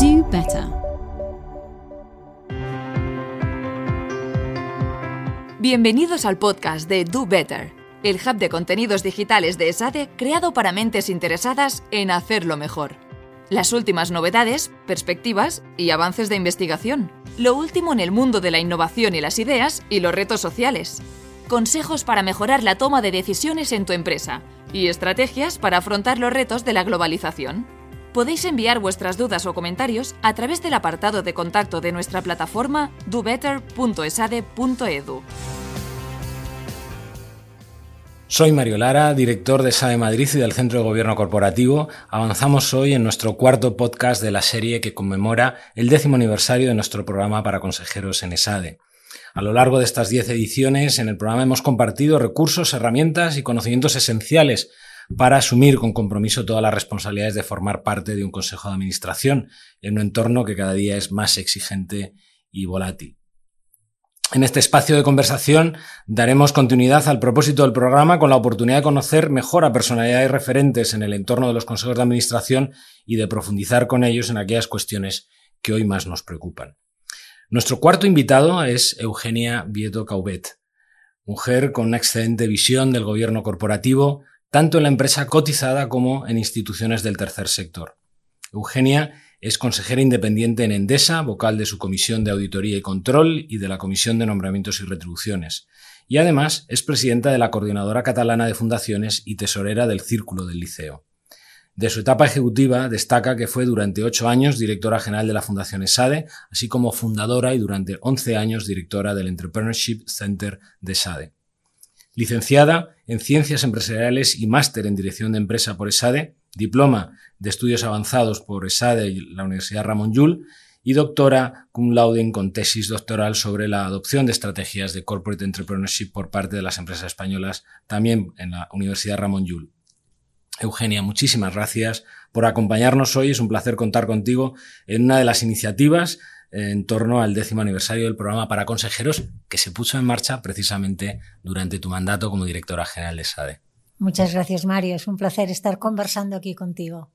Do better. Bienvenidos al podcast de Do Better, el hub de contenidos digitales de ESADE creado para mentes interesadas en hacerlo mejor. Las últimas novedades, perspectivas y avances de investigación. Lo último en el mundo de la innovación y las ideas y los retos sociales. Consejos para mejorar la toma de decisiones en tu empresa y estrategias para afrontar los retos de la globalización. Podéis enviar vuestras dudas o comentarios a través del apartado de contacto de nuestra plataforma dobetter.esade.edu. Soy Mario Lara, director de SADE Madrid y del Centro de Gobierno Corporativo. Avanzamos hoy en nuestro cuarto podcast de la serie que conmemora el décimo aniversario de nuestro programa para consejeros en ESADE. A lo largo de estas diez ediciones, en el programa hemos compartido recursos, herramientas y conocimientos esenciales para asumir con compromiso todas las responsabilidades de formar parte de un consejo de administración en un entorno que cada día es más exigente y volátil. En este espacio de conversación daremos continuidad al propósito del programa con la oportunidad de conocer mejor a personalidades referentes en el entorno de los consejos de administración y de profundizar con ellos en aquellas cuestiones que hoy más nos preocupan. Nuestro cuarto invitado es Eugenia Vieto Caubet, mujer con una excelente visión del gobierno corporativo, tanto en la empresa cotizada como en instituciones del tercer sector. Eugenia es consejera independiente en Endesa, vocal de su Comisión de Auditoría y Control y de la Comisión de Nombramientos y Retribuciones. Y además es presidenta de la Coordinadora Catalana de Fundaciones y tesorera del Círculo del Liceo. De su etapa ejecutiva destaca que fue durante ocho años directora general de la Fundación ESADE, así como fundadora y durante once años directora del Entrepreneurship Center de ESADE. Licenciada en Ciencias Empresariales y máster en Dirección de Empresa por ESADE, diploma de Estudios Avanzados por ESADE y la Universidad Ramón Llull y doctora cum laude con tesis doctoral sobre la adopción de estrategias de corporate entrepreneurship por parte de las empresas españolas, también en la Universidad Ramón Llull. Eugenia, muchísimas gracias por acompañarnos hoy. Es un placer contar contigo en una de las iniciativas en torno al décimo aniversario del programa para consejeros que se puso en marcha precisamente durante tu mandato como directora general de SADE. Muchas gracias, Mario. Es un placer estar conversando aquí contigo.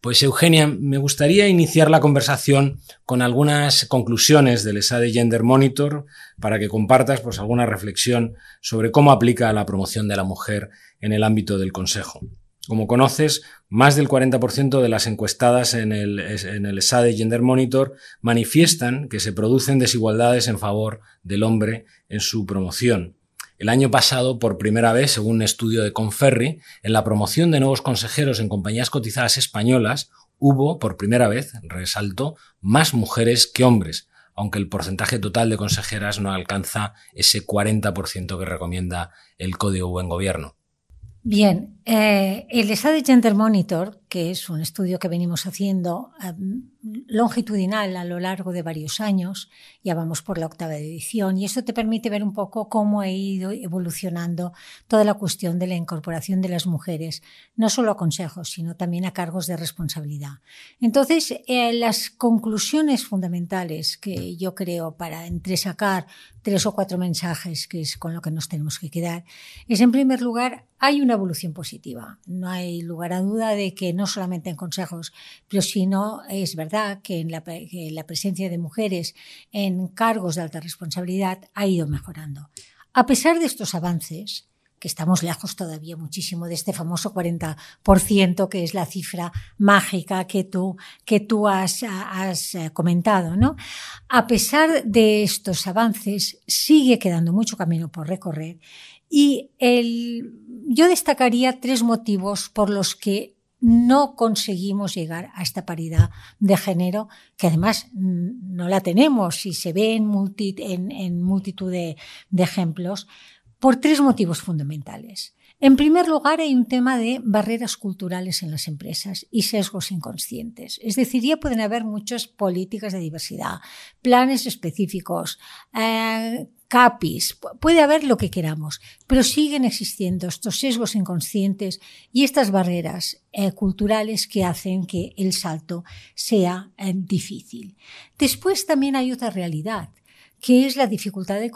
Pues Eugenia, me gustaría iniciar la conversación con algunas conclusiones del SADE Gender Monitor para que compartas pues, alguna reflexión sobre cómo aplica la promoción de la mujer en el ámbito del Consejo. Como conoces, más del 40% de las encuestadas en el, en SADE Gender Monitor manifiestan que se producen desigualdades en favor del hombre en su promoción. El año pasado, por primera vez, según un estudio de Conferri, en la promoción de nuevos consejeros en compañías cotizadas españolas, hubo, por primera vez, resalto, más mujeres que hombres, aunque el porcentaje total de consejeras no alcanza ese 40% que recomienda el Código Buen Gobierno. Bien, eh, el de Gender Monitor, que es un estudio que venimos haciendo eh, longitudinal a lo largo de varios años, ya vamos por la octava edición, y eso te permite ver un poco cómo ha ido evolucionando toda la cuestión de la incorporación de las mujeres, no solo a consejos, sino también a cargos de responsabilidad. Entonces, eh, las conclusiones fundamentales que yo creo para entresacar tres o cuatro mensajes, que es con lo que nos tenemos que quedar, es en primer lugar, hay una evolución positiva. No hay lugar a duda de que no solamente en consejos, pero sino es verdad que, en la, presencia de mujeres en cargos de alta responsabilidad ha ido mejorando. A pesar de estos avances, que estamos lejos todavía muchísimo de este famoso 40% que es la cifra mágica que tú, que tú has, has, eh, comentado, ¿no? A pesar de estos avances, sigue quedando mucho camino por recorrer y el, yo destacaría tres motivos por los que no conseguimos llegar a esta paridad de género, que además no la tenemos y se ve en, multitud de, de ejemplos, por tres motivos fundamentales. En primer lugar, hay un tema de barreras culturales en las empresas y sesgos inconscientes. Es decir, ya pueden haber muchas políticas de diversidad, planes específicos, eh, CAPIs, puede haber lo que queramos, pero siguen existiendo estos sesgos inconscientes y estas barreras eh, culturales que hacen que el salto sea eh, difícil. Después también hay otra realidad que es la dificultad de,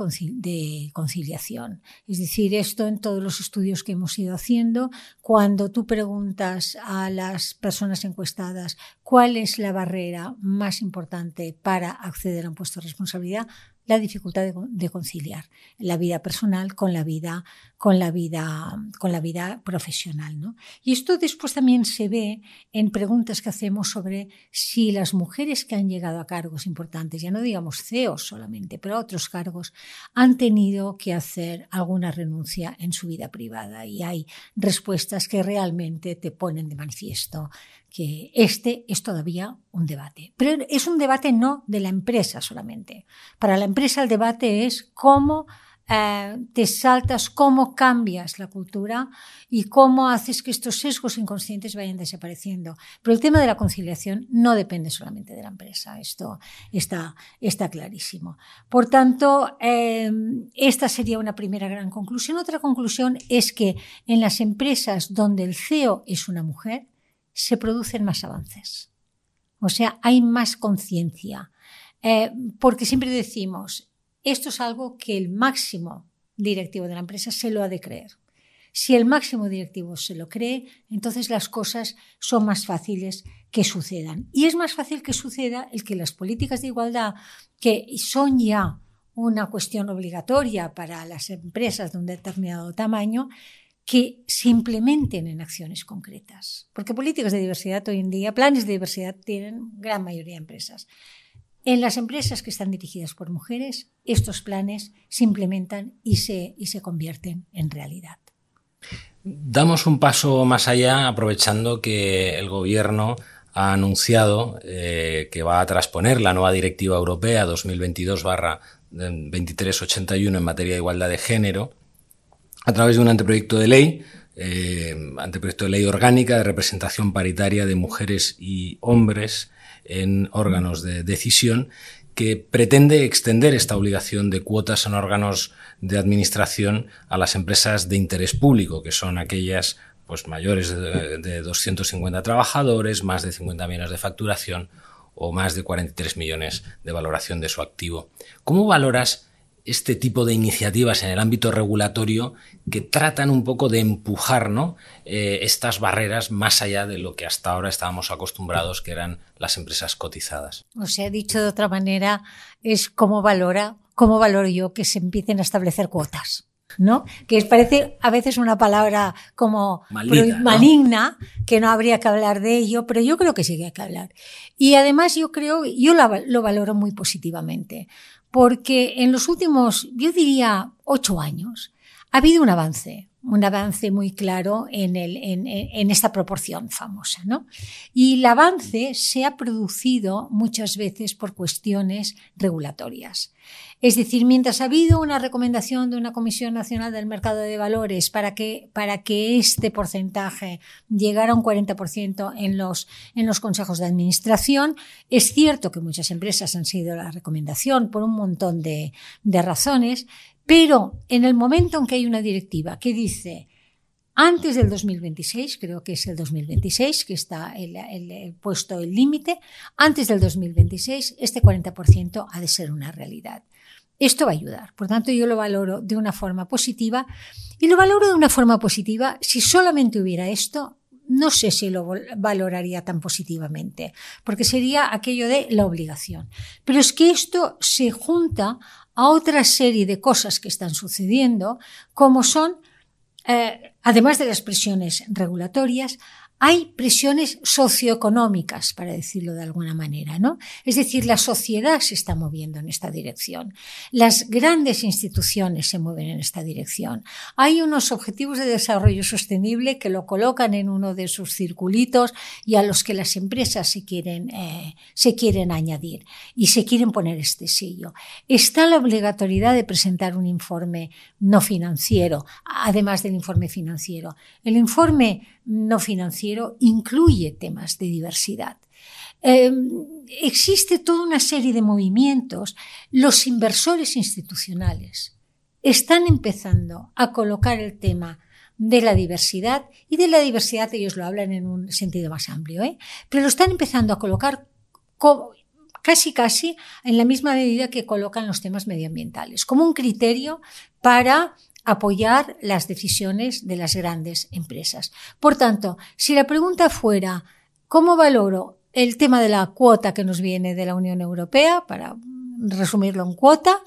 conciliación. Es decir, esto en todos los estudios que hemos ido haciendo, cuando tú preguntas a las personas encuestadas cuál es la barrera más importante para acceder a un puesto de responsabilidad, la dificultad de, conciliar la vida personal con la vida, con la vida, con la vida profesional. ¿no? Y esto después también se ve en preguntas que hacemos sobre si las mujeres que han llegado a cargos importantes, ya no digamos CEOs solamente, pero a otros cargos, han tenido que hacer alguna renuncia en su vida privada. Y hay respuestas que realmente te ponen de manifiesto que este es todavía un debate. Pero es un debate no de la empresa solamente. Para la empresa el debate es cómo eh, te saltas, cómo cambias la cultura y cómo haces que estos sesgos inconscientes vayan desapareciendo. Pero el tema de la conciliación no depende solamente de la empresa, esto está, está clarísimo. Por tanto, eh, esta sería una primera gran conclusión. Otra conclusión es que en las empresas donde el CEO es una mujer, se producen más avances. O sea, hay más conciencia. Eh, porque siempre decimos, esto es algo que el máximo directivo de la empresa se lo ha de creer. Si el máximo directivo se lo cree, entonces las cosas son más fáciles que sucedan. Y es más fácil que suceda el que las políticas de igualdad, que son ya una cuestión obligatoria para las empresas de un determinado tamaño, que se implementen en acciones concretas. Porque políticas de diversidad hoy en día, planes de diversidad tienen gran mayoría de empresas. En las empresas que están dirigidas por mujeres, estos planes se implementan y se, y se convierten en realidad. Damos un paso más allá aprovechando que el Gobierno ha anunciado eh, que va a transponer la nueva Directiva Europea 2022-2381 en materia de igualdad de género a través de un anteproyecto de ley, eh, anteproyecto de ley orgánica de representación paritaria de mujeres y hombres en órganos de decisión que pretende extender esta obligación de cuotas en órganos de administración a las empresas de interés público, que son aquellas pues mayores de, de 250 trabajadores, más de 50 millones de facturación o más de 43 millones de valoración de su activo. ¿Cómo valoras este tipo de iniciativas en el ámbito regulatorio que tratan un poco de empujar ¿no? Eh, estas barreras más allá de lo que hasta ahora estábamos acostumbrados, que eran las empresas cotizadas. O sea, dicho de otra manera, es cómo valora, cómo valoro yo que se empiecen a establecer cuotas. ¿No? Que parece a veces una palabra como maligna, que no habría que hablar de ello, pero yo creo que sí que hay que hablar. Y además yo creo, yo lo valoro muy positivamente, porque en los últimos, yo diría, ocho años, ha habido un avance, un avance muy claro en, esta proporción famosa. ¿no? Y el avance se ha producido muchas veces por cuestiones regulatorias. Es decir, mientras ha habido una recomendación de una Comisión Nacional del Mercado de Valores para que, este porcentaje llegara a un 40% en los, consejos de administración, es cierto que muchas empresas han sido la recomendación por un montón de razones, pero en el momento en que hay una directiva que dice antes del 2026, creo que es el 2026 que está puesto el límite, antes del 2026 este 40% ha de ser una realidad. Esto va a ayudar. Por tanto, yo lo valoro de una forma positiva y lo valoro de una forma positiva. Si solamente hubiera esto, no sé si lo valoraría tan positivamente, porque sería aquello de la obligación. Pero es que esto se junta a otra serie de cosas que están sucediendo, como son, eh, además de las presiones regulatorias, hay presiones socioeconómicas, para decirlo de alguna manera, ¿no? Es decir, la sociedad se está moviendo en esta dirección. Las grandes instituciones se mueven en esta dirección. Hay unos objetivos de desarrollo sostenible que lo colocan en uno de sus circulitos y a los que las empresas se quieren, eh, se quieren añadir y se quieren poner este sello. Está la obligatoriedad de presentar un informe no financiero, además del informe financiero. El informe no financiero incluye temas de diversidad. Eh, existe toda una serie de movimientos. Los inversores institucionales están empezando a colocar el tema de la diversidad y de la diversidad ellos lo hablan en un sentido más amplio, ¿eh? pero lo están empezando a colocar casi casi en la misma medida que colocan los temas medioambientales, como un criterio para apoyar las decisiones de las grandes empresas. Por tanto, si la pregunta fuera ¿cómo valoro el tema de la cuota que nos viene de la Unión Europea, para resumirlo en cuota,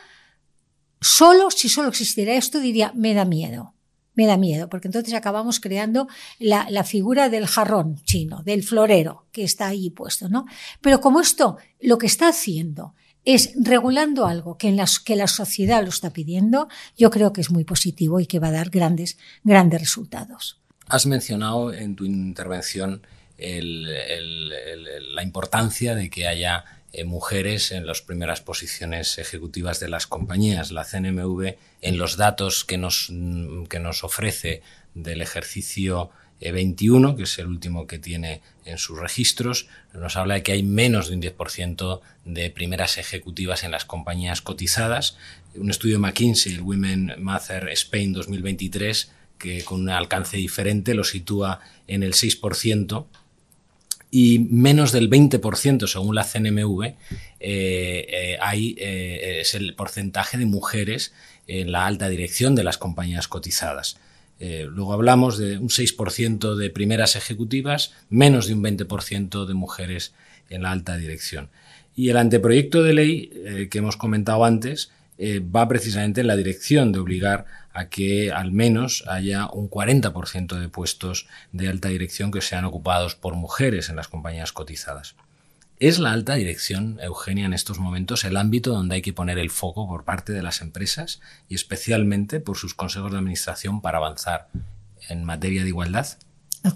solo, si solo existiera esto, diría, me da miedo. Me da miedo, porque entonces acabamos creando la, figura del jarrón chino, del florero que está ahí puesto, ¿no? Pero como esto lo que está haciendo es regulando algo que, en que la sociedad lo está pidiendo, yo creo que es muy positivo y que va a dar grandes, grandes resultados. Has mencionado en tu intervención la importancia de que haya eh, mujeres en las primeras posiciones ejecutivas de las compañías. La CNMV, en los datos que nos, que nos ofrece del ejercicio 21, eh, que es el último que tiene en sus registros, nos habla de que hay menos de un 10% de primeras ejecutivas en las compañías cotizadas. Un estudio de McKinsey, el Women Matter Spain 2023, que con un alcance diferente lo sitúa en el 6%, y menos del 20%, según la CNMV, eh, eh, eh, es el porcentaje de mujeres en la alta dirección de las compañías cotizadas. Luego hablamos de un 6% de primeras ejecutivas, menos de un 20% de mujeres en la alta dirección. Y el anteproyecto de ley que hemos comentado antes va precisamente en la dirección de obligar a que al menos haya un 40% de puestos de alta dirección que sean ocupados por mujeres en las compañías cotizadas. ¿Es la alta dirección, Eugenia, en estos momentos el ámbito donde hay que poner el foco por parte de las empresas y especialmente por sus consejos de administración para avanzar en materia de igualdad?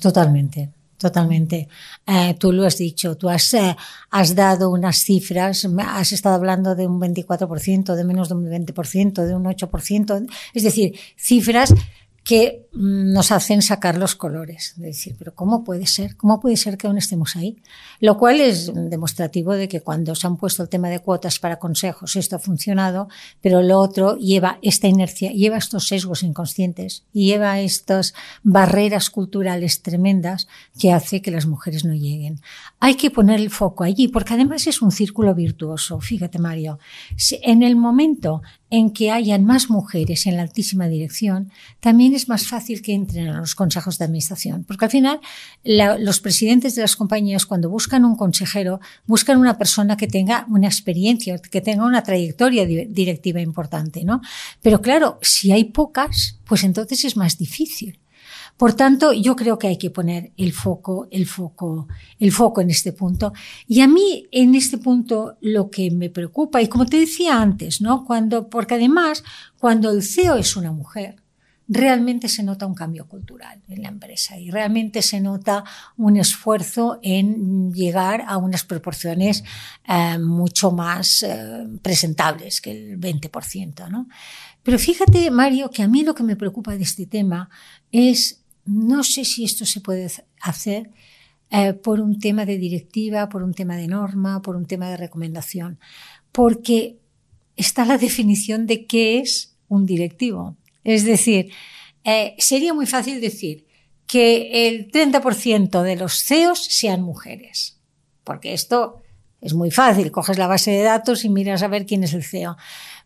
Totalmente. Totalmente. Eh, tú lo has dicho, tú has, eh, has dado unas cifras, has estado hablando de un 24%, de menos de un 20%, de un 8%, es decir, cifras que nos hacen sacar los colores, de decir, pero ¿cómo puede ser? ¿Cómo puede ser que aún estemos ahí? Lo cual es demostrativo de que cuando se han puesto el tema de cuotas para consejos, esto ha funcionado, pero lo otro lleva esta inercia, lleva estos sesgos inconscientes lleva estas barreras culturales tremendas que hace que las mujeres no lleguen. Hay que poner el foco allí, porque además es un círculo virtuoso. Fíjate, Mario, en el momento en que hayan más mujeres en la altísima dirección, también es más fácil que entren a los consejos de administración. Porque al final, la, los presidentes de las compañías, cuando buscan un consejero, buscan una persona que tenga una experiencia, que tenga una trayectoria directiva importante, ¿no? Pero claro, si hay pocas, pues entonces es más difícil. Por tanto, yo creo que hay que poner el foco, el foco, el foco en este punto. Y a mí, en este punto, lo que me preocupa, y como te decía antes, ¿no? Cuando, porque además, cuando el CEO es una mujer, realmente se nota un cambio cultural en la empresa y realmente se nota un esfuerzo en llegar a unas proporciones eh, mucho más eh, presentables que el 20%. ¿no? Pero fíjate, Mario, que a mí lo que me preocupa de este tema es no sé si esto se puede hacer eh, por un tema de directiva, por un tema de norma, por un tema de recomendación, porque está la definición de qué es un directivo. Es decir, eh, sería muy fácil decir que el 30% de los CEOs sean mujeres, porque esto es muy fácil, coges la base de datos y miras a ver quién es el CEO.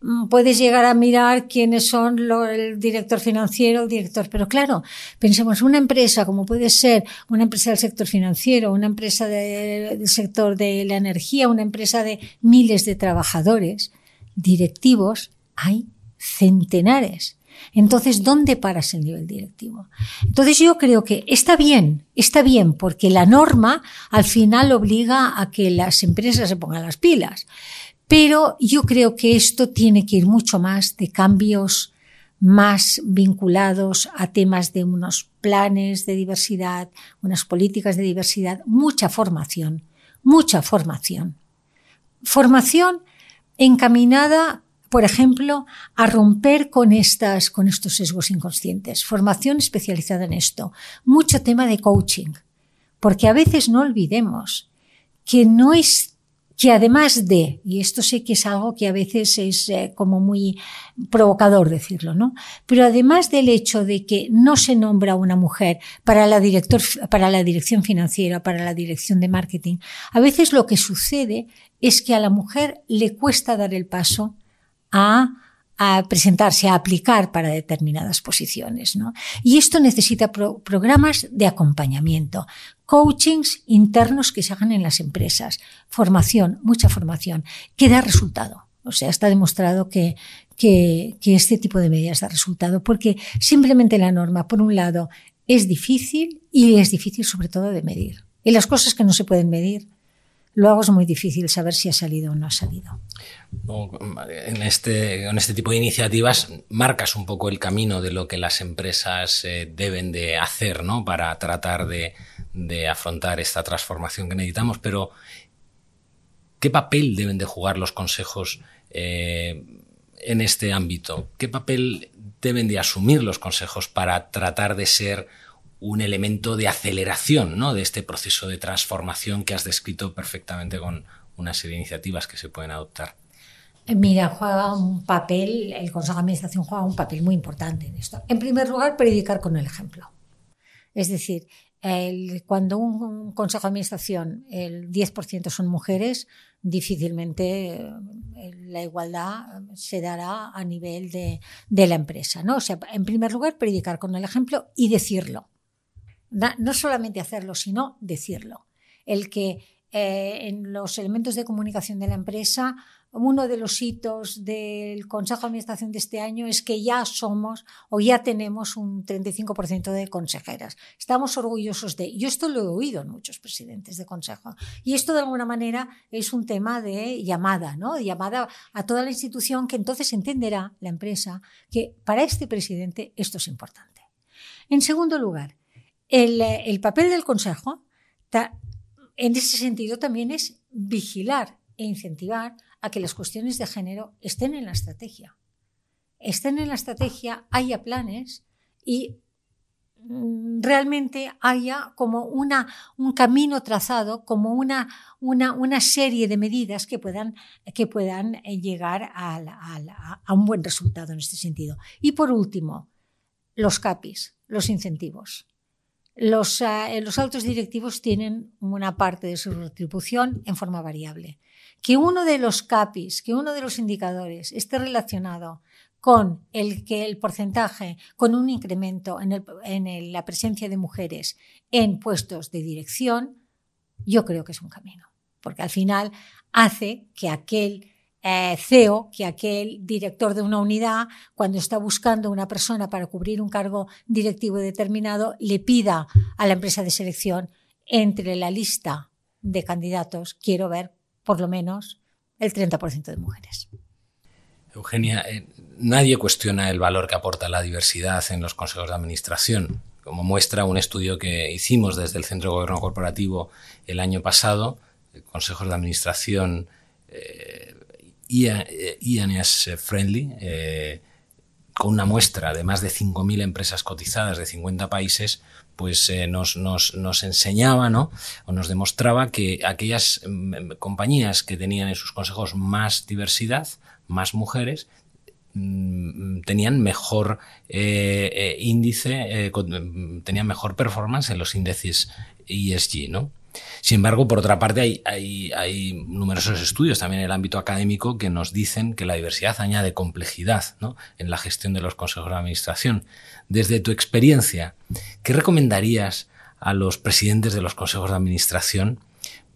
Mm, puedes llegar a mirar quiénes son el director financiero, el director. Pero claro, pensemos, una empresa como puede ser una empresa del sector financiero, una empresa del sector de la energía, una empresa de miles de trabajadores, directivos, hay centenares. Entonces, ¿dónde paras el nivel directivo? Entonces, yo creo que está bien, está bien, porque la norma al final obliga a que las empresas se pongan las pilas. Pero yo creo que esto tiene que ir mucho más de cambios más vinculados a temas de unos planes de diversidad, unas políticas de diversidad, mucha formación, mucha formación. Formación encaminada, por ejemplo, a romper con estas, con estos sesgos inconscientes. Formación especializada en esto. Mucho tema de coaching. Porque a veces no olvidemos que no es que además de, y esto sé que es algo que a veces es eh, como muy provocador decirlo, ¿no? Pero además del hecho de que no se nombra una mujer para la, director, para la dirección financiera, para la dirección de marketing, a veces lo que sucede es que a la mujer le cuesta dar el paso a a presentarse, a aplicar para determinadas posiciones. ¿no? Y esto necesita programas de acompañamiento, coachings internos que se hagan en las empresas, formación, mucha formación, que da resultado. O sea, está demostrado que, que, que este tipo de medidas da resultado, porque simplemente la norma, por un lado, es difícil y es difícil sobre todo de medir. Y las cosas que no se pueden medir, luego es muy difícil saber si ha salido o no ha salido. En este, en este tipo de iniciativas marcas un poco el camino de lo que las empresas eh, deben de hacer ¿no? para tratar de, de afrontar esta transformación que necesitamos, pero ¿qué papel deben de jugar los consejos eh, en este ámbito? ¿Qué papel deben de asumir los consejos para tratar de ser un elemento de aceleración ¿no? de este proceso de transformación que has descrito perfectamente con una serie de iniciativas que se pueden adoptar. Eh, mira, juega un papel, el Consejo de Administración juega un papel muy importante en esto. En primer lugar, predicar con el ejemplo. Es decir, cuando un, Consejo de Administración el 10% son mujeres, difícilmente eh, la igualdad se dará a nivel de, de la empresa. ¿no? O sea, en primer lugar, predicar con el ejemplo y decirlo no solamente hacerlo, sino decirlo. El que eh, en los elementos de comunicación de la empresa, uno de los hitos del Consejo de Administración de este año es que ya somos o ya tenemos un 35% de consejeras. Estamos orgullosos de. Yo esto lo he oído en muchos presidentes de consejo. Y esto de alguna manera es un tema de llamada, ¿no? De llamada a toda la institución que entonces entenderá la empresa que para este presidente esto es importante. En segundo lugar, el, papel del Consejo, en ese sentido, también es vigilar e incentivar a que las cuestiones de género estén en la estrategia. Estén en la estrategia, haya planes y mm, realmente haya como una, un camino trazado, como una, una, una serie de medidas que puedan, que puedan eh, llegar a, un buen resultado en este sentido. Y por último, los CAPIs, los incentivos. Los, los altos directivos tienen una parte de su retribución en forma variable. Que uno de los CAPIs, que uno de los indicadores esté relacionado con el que el porcentaje, con un incremento en, en la presencia de mujeres en puestos de dirección, yo creo que es un camino. Porque al final hace que aquel eh, CEO que aquel director de una unidad, cuando está buscando una persona para cubrir un cargo directivo determinado, le pida a la empresa de selección entre la lista de candidatos, quiero ver por lo menos el 30% de mujeres. Eugenia, eh, nadie cuestiona el valor que aporta la diversidad en los consejos de administración. Como muestra un estudio que hicimos desde el Centro de Gobierno Corporativo el año pasado, consejos de administración eh, IANS Friendly, eh, con una muestra de más de 5.000 empresas cotizadas de 50 países, pues eh, nos, nos, nos, enseñaba, ¿no? O nos demostraba que aquellas mm, compañías que tenían en sus consejos más diversidad, más mujeres, mm, tenían mejor eh, índice, mm, tenían mejor performance en los índices ESG, ¿no? Sin embargo, por otra parte, hay, hay, numerosos estudios también en el ámbito académico que nos dicen que la diversidad añade complejidad en la gestión de los consejos de administración. Desde tu experiencia, ¿qué recomendarías a los presidentes de los consejos de administración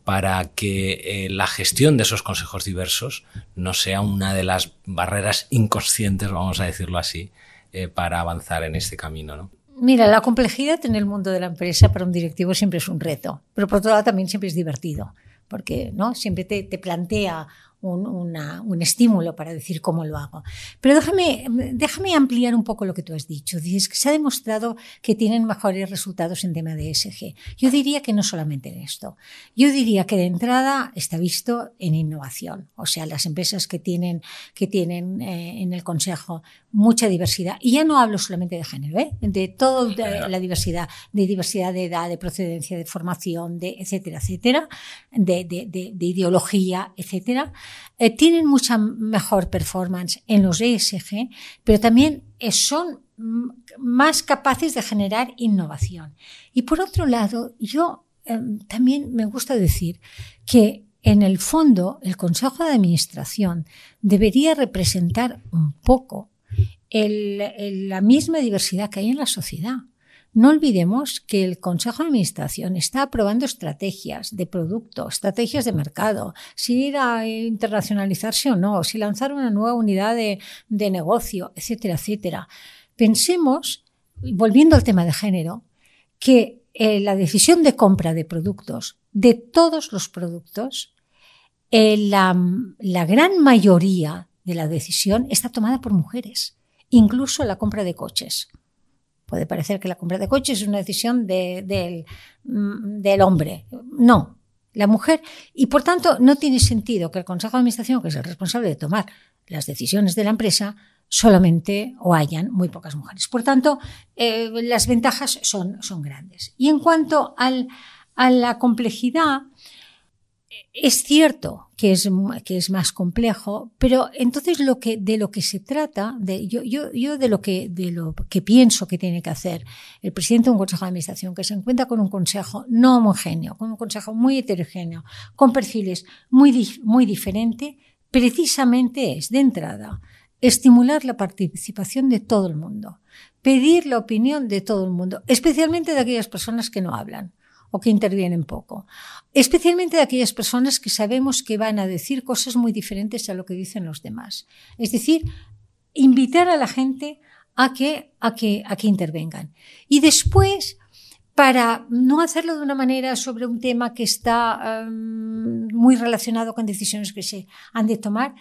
para que eh, la gestión de esos consejos diversos no sea una de las barreras inconscientes, vamos a decirlo así, eh, para avanzar en este camino? ¿no? Mira, la complejidad en el mundo de la empresa para un directivo siempre es un reto, pero por otro lado también siempre es divertido, porque ¿no? siempre te, plantea un, estímulo para decir cómo lo hago. Pero déjame, déjame ampliar un poco lo que tú has dicho. Dices que se ha demostrado que tienen mejores resultados en tema de ESG. Yo diría que no solamente en esto. Yo diría que de entrada está visto en innovación. O sea, las empresas que tienen, que tienen eh, en el Consejo mucha diversidad. Y ya no hablo solamente de género, ¿eh? de toda la diversidad, de diversidad de edad, de procedencia, de formación, de etcétera, etcétera, de, de, de ideología, etcétera. Eh, tienen mucha mejor performance en los ESG, pero también eh, son más capaces de generar innovación. Y por otro lado, yo em, también me gusta decir que en el fondo el Consejo de Administración debería representar un poco la misma diversidad que hay en la sociedad. No olvidemos que el Consejo de Administración está aprobando estrategias de producto, estrategias de mercado, si ir a internacionalizarse o no, si lanzar una nueva unidad de, negocio, etcétera, etcétera. Pensemos, volviendo al tema de género, que eh, la decisión de compra de productos, de todos los productos, eh, la gran mayoría de la decisión está tomada por mujeres, incluso la compra de coches. Puede parecer que la compra de coches es una decisión del, mm, del hombre. No, la mujer. Y por tanto, no tiene sentido que el Consejo de Administración, que es el responsable de tomar las decisiones de la empresa, solamente o hayan muy pocas mujeres. Por tanto, eh, las ventajas son, son grandes. Y en cuanto al, a la complejidad, es cierto que es, que es más complejo, pero entonces lo que, de lo que se trata, de, yo, yo, yo de, lo que, de lo que pienso que tiene que hacer el presidente de un consejo de administración, que se encuentra con un consejo no homogéneo, con un consejo muy heterogéneo, con perfiles muy, muy diferentes, precisamente es, de entrada, estimular la participación de todo el mundo, pedir la opinión de todo el mundo, especialmente de aquellas personas que no hablan o que intervienen poco. Especialmente de aquellas personas que sabemos que van a decir cosas muy diferentes a lo que dicen los demás. Es decir, invitar a la gente a que, a que, a que intervengan. Y después, para no hacerlo de una manera sobre un tema que está um, muy relacionado con decisiones que se han de tomar,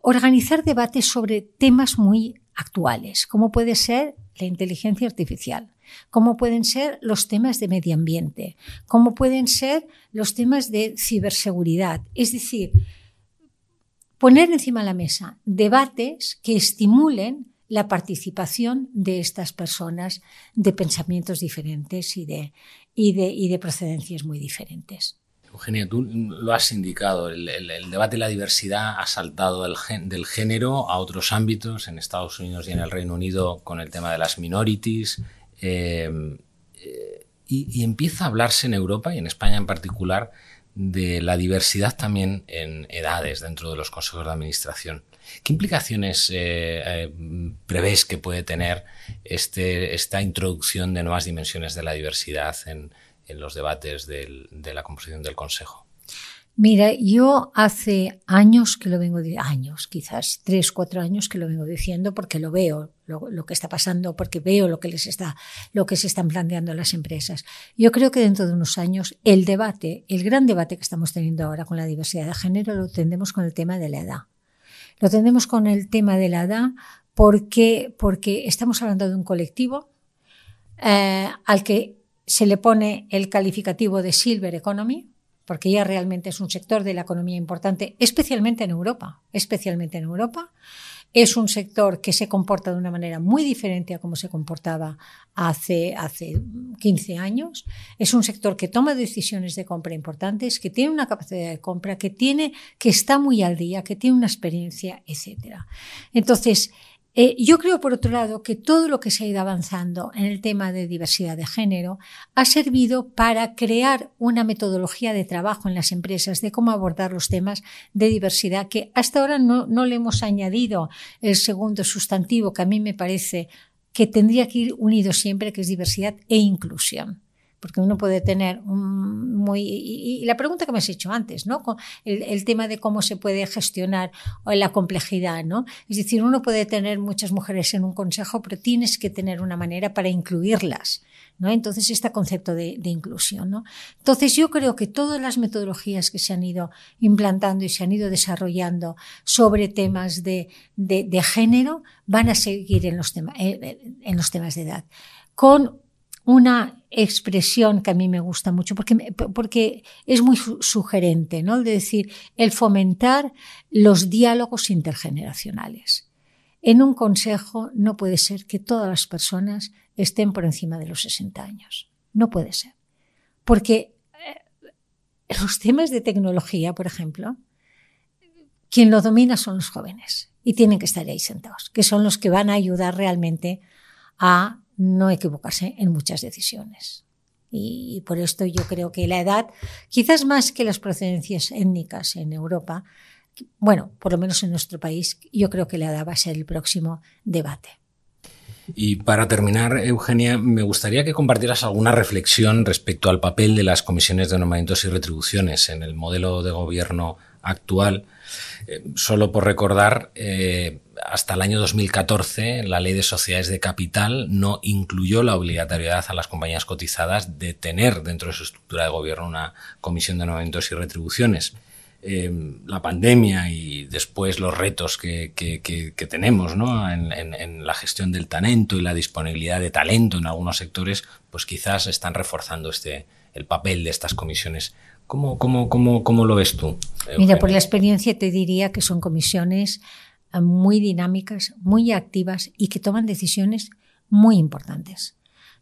organizar debates sobre temas muy actuales, como puede ser la inteligencia artificial, como pueden ser los temas de medio ambiente, como pueden ser los temas de ciberseguridad. Es decir, poner encima de la mesa debates que estimulen la participación de estas personas de pensamientos diferentes y de, y de, y de procedencias muy diferentes. Eugenia, tú lo has indicado, el, debate de la diversidad ha saltado del, género a otros ámbitos, en Estados Unidos y en el Reino Unido con el tema de las minorities, eh, eh, y, empieza a hablarse en Europa y en España en particular de la diversidad también en edades dentro de los consejos de administración. ¿Qué implicaciones eh, prevés que puede tener este, esta introducción de nuevas dimensiones de la diversidad en, en los debates de la composición del Consejo? Mira, yo hace años que lo vengo diciendo, años, quizás tres, cuatro años que lo vengo diciendo porque lo veo, lo, que está pasando, porque veo lo que les está, lo que se están planteando las empresas. Yo creo que dentro de unos años el debate, el gran debate que estamos teniendo ahora con la diversidad de género, lo tendremos con el tema de la edad. Lo tendremos con el tema de la edad porque, porque estamos hablando de un colectivo eh, al que se le pone el calificativo de Silver Economy, porque ya realmente es un sector de la economía importante, especialmente en Europa, especialmente en Europa. Es un sector que se comporta de una manera muy diferente a como se comportaba hace, hace 15 años. Es un sector que toma decisiones de compra importantes, que tiene una capacidad de compra, que tiene, que está muy al día, que tiene una experiencia, etcétera. Entonces, eh, yo creo, por otro lado, que todo lo que se ha ido avanzando en el tema de diversidad de género ha servido para crear una metodología de trabajo en las empresas de cómo abordar los temas de diversidad que hasta ahora no, no le hemos añadido el segundo sustantivo que a mí me parece que tendría que ir unido siempre, que es diversidad e inclusión porque uno puede tener un muy... Y, la pregunta que me has hecho antes, ¿no? El, tema de cómo se puede gestionar la complejidad, ¿no? Es decir, uno puede tener muchas mujeres en un consejo, pero tienes que tener una manera para incluirlas. ¿no? Entonces, este concepto de, inclusión. ¿no? Entonces, yo creo que todas las metodologías que se han ido implantando y se han ido desarrollando sobre temas de, género van a seguir en los, temas eh, eh, en los temas de edad. Con una expresión que a mí me gusta mucho porque, porque es muy sugerente, ¿no? De decir, el fomentar los diálogos intergeneracionales. En un consejo no puede ser que todas las personas estén por encima de los 60 años. No puede ser. Porque eh, los temas de tecnología, por ejemplo, quien lo domina son los jóvenes y tienen que estar ahí sentados, que son los que van a ayudar realmente a no equivocarse en muchas decisiones. Y por esto yo creo que la edad, quizás más que las procedencias étnicas en Europa, bueno, por lo menos en nuestro país, yo creo que la edad va a ser el próximo debate. Y para terminar, Eugenia, me gustaría que compartieras alguna reflexión respecto al papel de las comisiones de nombramientos y retribuciones en el modelo de gobierno actual. Eh, solo por recordar, eh, hasta el año 2014 la ley de sociedades de capital no incluyó la obligatoriedad a las compañías cotizadas de tener dentro de su estructura de gobierno una comisión de nombramientos y retribuciones. Eh, la pandemia y después los retos que, tenemos ¿no? en, la gestión del talento y la disponibilidad de talento en algunos sectores, pues quizás están reforzando este, el papel de estas comisiones. ¿Cómo, cómo, cómo, cómo lo ves tú? Mira, por la experiencia te diría que son comisiones muy dinámicas, muy activas y que toman decisiones muy importantes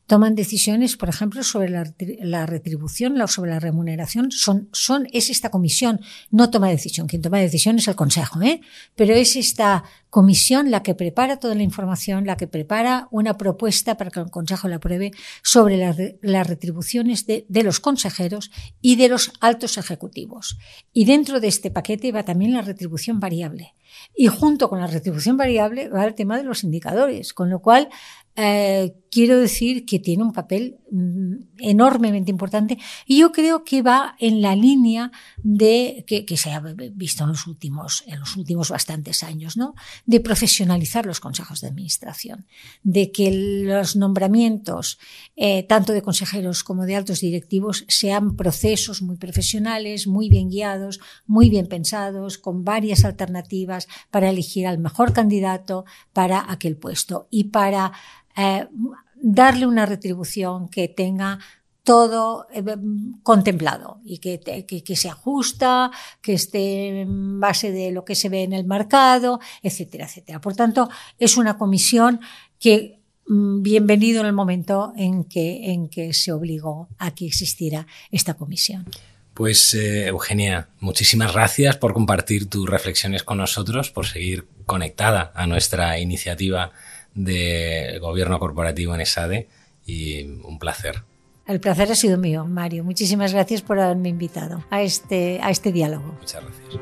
toman decisiones, por ejemplo, sobre la, retribución o sobre la remuneración. Son, son, es esta comisión, no toma decisión. Quien toma decisión es el Consejo, ¿eh? pero es esta comisión la que prepara toda la información, la que prepara una propuesta para que el Consejo la apruebe sobre las retribuciones de, de los consejeros y de los altos ejecutivos. Y dentro de este paquete va también la retribución variable. Y junto con la retribución variable va el tema de los indicadores, con lo cual eh, quiero decir que tiene un papel mm, enormemente importante y yo creo que va en la línea de que, se ha visto en los últimos en los últimos bastantes años, ¿no? De profesionalizar los consejos de administración, de que los nombramientos eh, tanto de consejeros como de altos directivos sean procesos muy profesionales, muy bien guiados, muy bien pensados, con varias alternativas para elegir al mejor candidato para aquel puesto y para eh, darle una retribución que tenga todo eh, contemplado y que, que, se ajusta, que esté en base de lo que se ve en el mercado, etcétera, etcétera. Por tanto, es una comisión que mm, bienvenido en el momento en que, en que se obligó a que existiera esta comisión. Pues eh, Eugenia, muchísimas gracias por compartir tus reflexiones con nosotros, por seguir conectada a nuestra iniciativa de gobierno corporativo en ESADE y un placer. El placer ha sido mío, Mario. Muchísimas gracias por haberme invitado a este, a este diálogo. Muchas gracias.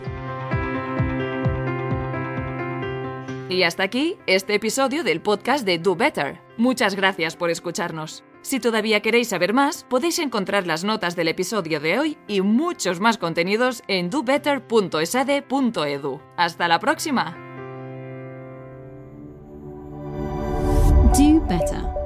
Y hasta aquí este episodio del podcast de Do Better. Muchas gracias por escucharnos. Si todavía queréis saber más, podéis encontrar las notas del episodio de hoy y muchos más contenidos en dobetter.esade.edu. Hasta la próxima. Do better.